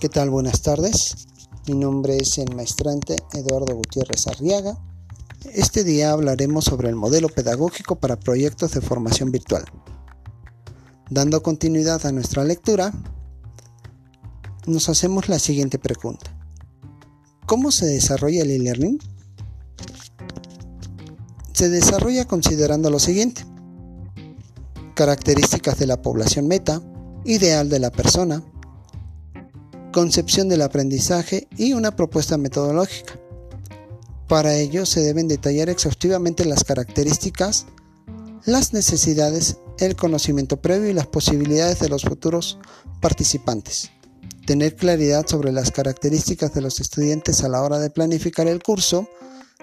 ¿Qué tal? Buenas tardes. Mi nombre es el maestrante Eduardo Gutiérrez Arriaga. Este día hablaremos sobre el modelo pedagógico para proyectos de formación virtual. Dando continuidad a nuestra lectura, nos hacemos la siguiente pregunta. ¿Cómo se desarrolla el e-learning? Se desarrolla considerando lo siguiente. Características de la población meta, ideal de la persona, concepción del aprendizaje y una propuesta metodológica. Para ello se deben detallar exhaustivamente las características, las necesidades, el conocimiento previo y las posibilidades de los futuros participantes. Tener claridad sobre las características de los estudiantes a la hora de planificar el curso.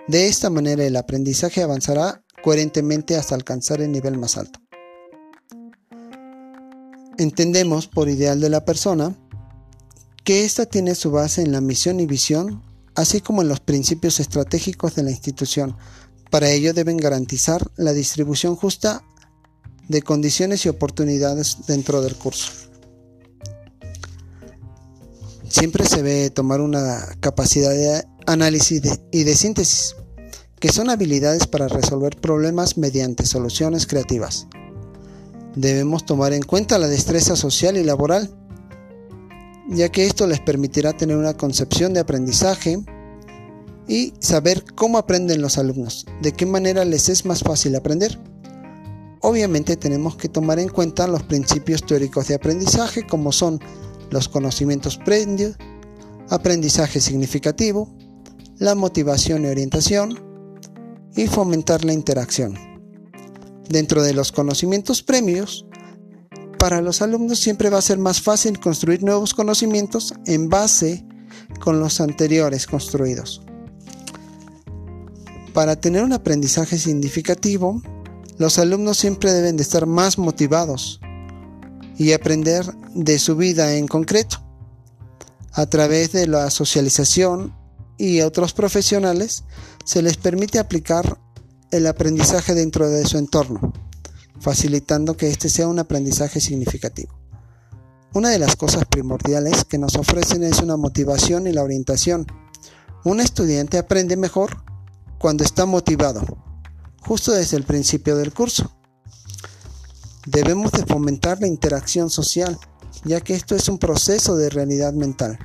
De esta manera el aprendizaje avanzará coherentemente hasta alcanzar el nivel más alto. Entendemos por ideal de la persona que ésta tiene su base en la misión y visión, así como en los principios estratégicos de la institución. Para ello deben garantizar la distribución justa de condiciones y oportunidades dentro del curso. Siempre se ve tomar una capacidad de análisis y de síntesis, que son habilidades para resolver problemas mediante soluciones creativas. Debemos tomar en cuenta la destreza social y laboral, ya que esto les permitirá tener una concepción de aprendizaje y saber cómo aprenden los alumnos, de qué manera les es más fácil aprender. Obviamente tenemos que tomar en cuenta los principios teóricos de aprendizaje como son los conocimientos previos, aprendizaje significativo, la motivación y orientación y fomentar la interacción. Dentro de los conocimientos premios, para los alumnos siempre va a ser más fácil construir nuevos conocimientos en base con los anteriores construidos. Para tener un aprendizaje significativo, los alumnos siempre deben de estar más motivados y aprender de su vida en concreto. A través de la socialización y otros profesionales se les permite aplicar el aprendizaje dentro de su entorno facilitando que este sea un aprendizaje significativo. Una de las cosas primordiales que nos ofrecen es una motivación y la orientación. Un estudiante aprende mejor cuando está motivado, justo desde el principio del curso. Debemos de fomentar la interacción social, ya que esto es un proceso de realidad mental,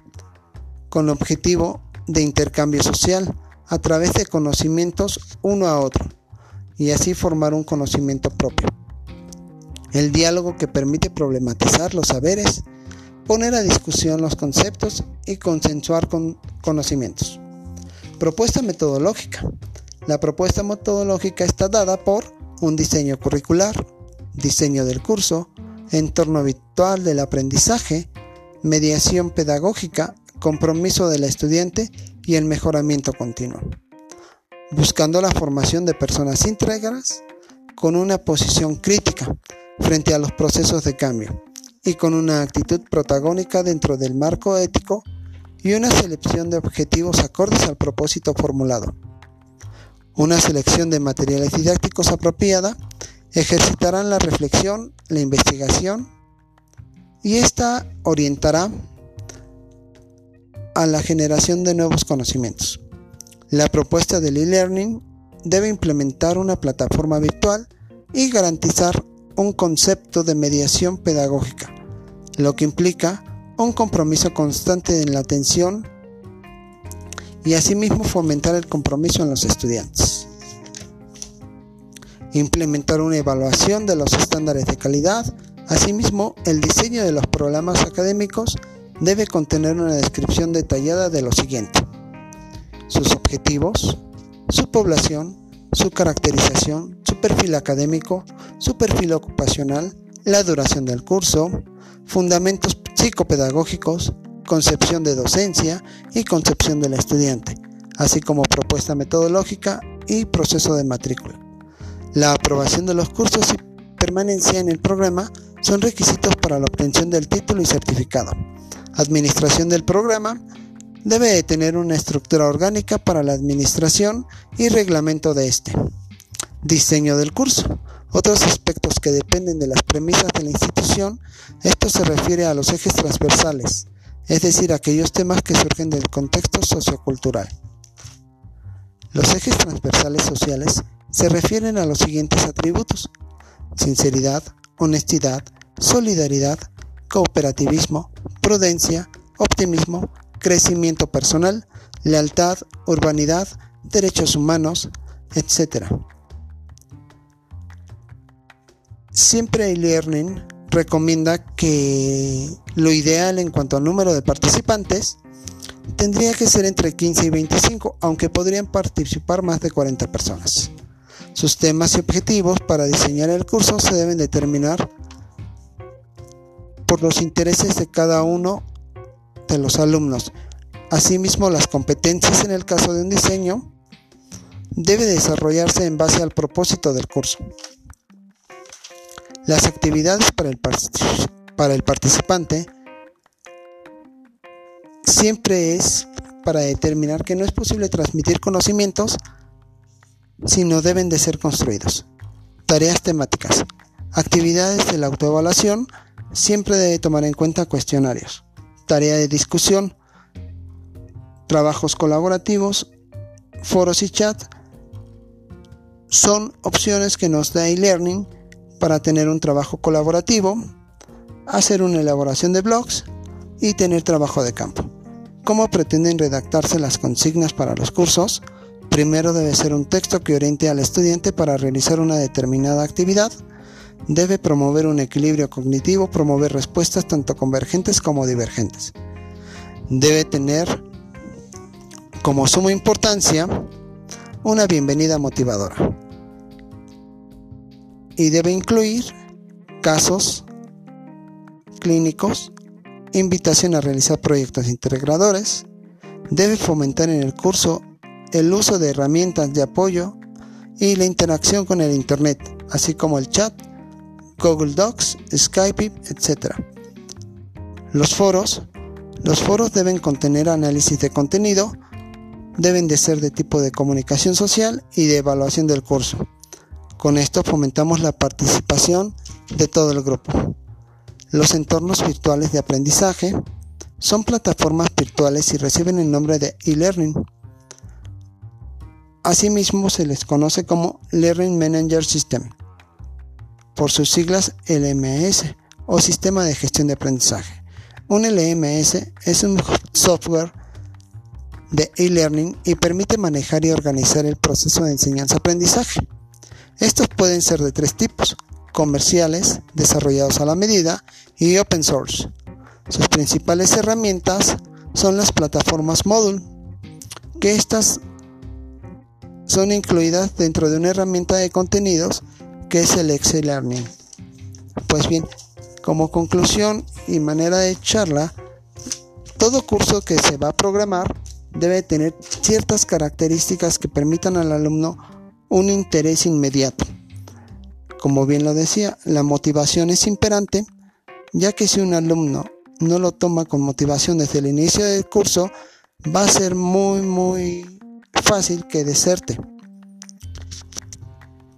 con el objetivo de intercambio social a través de conocimientos uno a otro, y así formar un conocimiento propio el diálogo que permite problematizar los saberes, poner a discusión los conceptos y consensuar con conocimientos. Propuesta metodológica. La propuesta metodológica está dada por un diseño curricular, diseño del curso, entorno habitual del aprendizaje, mediación pedagógica, compromiso del estudiante y el mejoramiento continuo. Buscando la formación de personas íntegras con una posición crítica, frente a los procesos de cambio y con una actitud protagónica dentro del marco ético y una selección de objetivos acordes al propósito formulado. Una selección de materiales didácticos apropiada ejercitarán la reflexión, la investigación y esta orientará a la generación de nuevos conocimientos. La propuesta del e-learning debe implementar una plataforma virtual y garantizar un concepto de mediación pedagógica, lo que implica un compromiso constante en la atención y asimismo fomentar el compromiso en los estudiantes. Implementar una evaluación de los estándares de calidad, asimismo el diseño de los programas académicos debe contener una descripción detallada de lo siguiente. Sus objetivos, su población, su caracterización, su perfil académico, su perfil ocupacional, la duración del curso, fundamentos psicopedagógicos, concepción de docencia y concepción del estudiante, así como propuesta metodológica y proceso de matrícula. La aprobación de los cursos y permanencia en el programa son requisitos para la obtención del título y certificado. Administración del programa debe tener una estructura orgánica para la administración y reglamento de este. Diseño del curso. Otros aspectos que dependen de las premisas de la institución, esto se refiere a los ejes transversales, es decir, aquellos temas que surgen del contexto sociocultural. Los ejes transversales sociales se refieren a los siguientes atributos. Sinceridad, honestidad, solidaridad, cooperativismo, prudencia, optimismo, crecimiento personal, lealtad, urbanidad, derechos humanos, etc. Siempre e-learning recomienda que lo ideal en cuanto al número de participantes tendría que ser entre 15 y 25, aunque podrían participar más de 40 personas. Sus temas y objetivos para diseñar el curso se deben determinar por los intereses de cada uno de los alumnos. Asimismo, las competencias en el caso de un diseño debe desarrollarse en base al propósito del curso. Las actividades para el, para el participante siempre es para determinar que no es posible transmitir conocimientos, sino deben de ser construidos. Tareas temáticas. Actividades de la autoevaluación siempre debe tomar en cuenta cuestionarios. Tarea de discusión. Trabajos colaborativos. Foros y chat. Son opciones que nos da e-learning para tener un trabajo colaborativo, hacer una elaboración de blogs y tener trabajo de campo. ¿Cómo pretenden redactarse las consignas para los cursos? Primero debe ser un texto que oriente al estudiante para realizar una determinada actividad. Debe promover un equilibrio cognitivo, promover respuestas tanto convergentes como divergentes. Debe tener como suma importancia una bienvenida motivadora. Y debe incluir casos clínicos invitación a realizar proyectos integradores, debe fomentar en el curso el uso de herramientas de apoyo y la interacción con el Internet, así como el chat, Google Docs, Skype, etc. Los foros. Los foros deben contener análisis de contenido, deben de ser de tipo de comunicación social y de evaluación del curso. Con esto fomentamos la participación de todo el grupo. Los entornos virtuales de aprendizaje son plataformas virtuales y reciben el nombre de e-learning. Asimismo se les conoce como Learning Manager System, por sus siglas LMS o Sistema de Gestión de Aprendizaje. Un LMS es un software de e-learning y permite manejar y organizar el proceso de enseñanza-aprendizaje. Estos pueden ser de tres tipos, comerciales desarrollados a la medida y open source. Sus principales herramientas son las plataformas Moodle, que estas son incluidas dentro de una herramienta de contenidos que es el Excel Learning. Pues bien, como conclusión y manera de charla, todo curso que se va a programar debe tener ciertas características que permitan al alumno un interés inmediato. Como bien lo decía, la motivación es imperante, ya que si un alumno no lo toma con motivación desde el inicio del curso, va a ser muy muy fácil que deserte.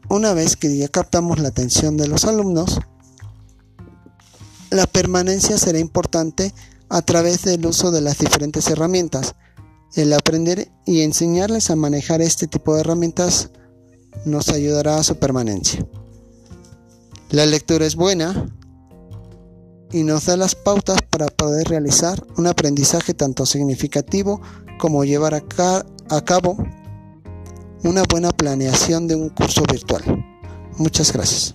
Una vez que ya captamos la atención de los alumnos, la permanencia será importante a través del uso de las diferentes herramientas. El aprender y enseñarles a manejar este tipo de herramientas nos ayudará a su permanencia. La lectura es buena y nos da las pautas para poder realizar un aprendizaje tanto significativo como llevar a, a cabo una buena planeación de un curso virtual. Muchas gracias.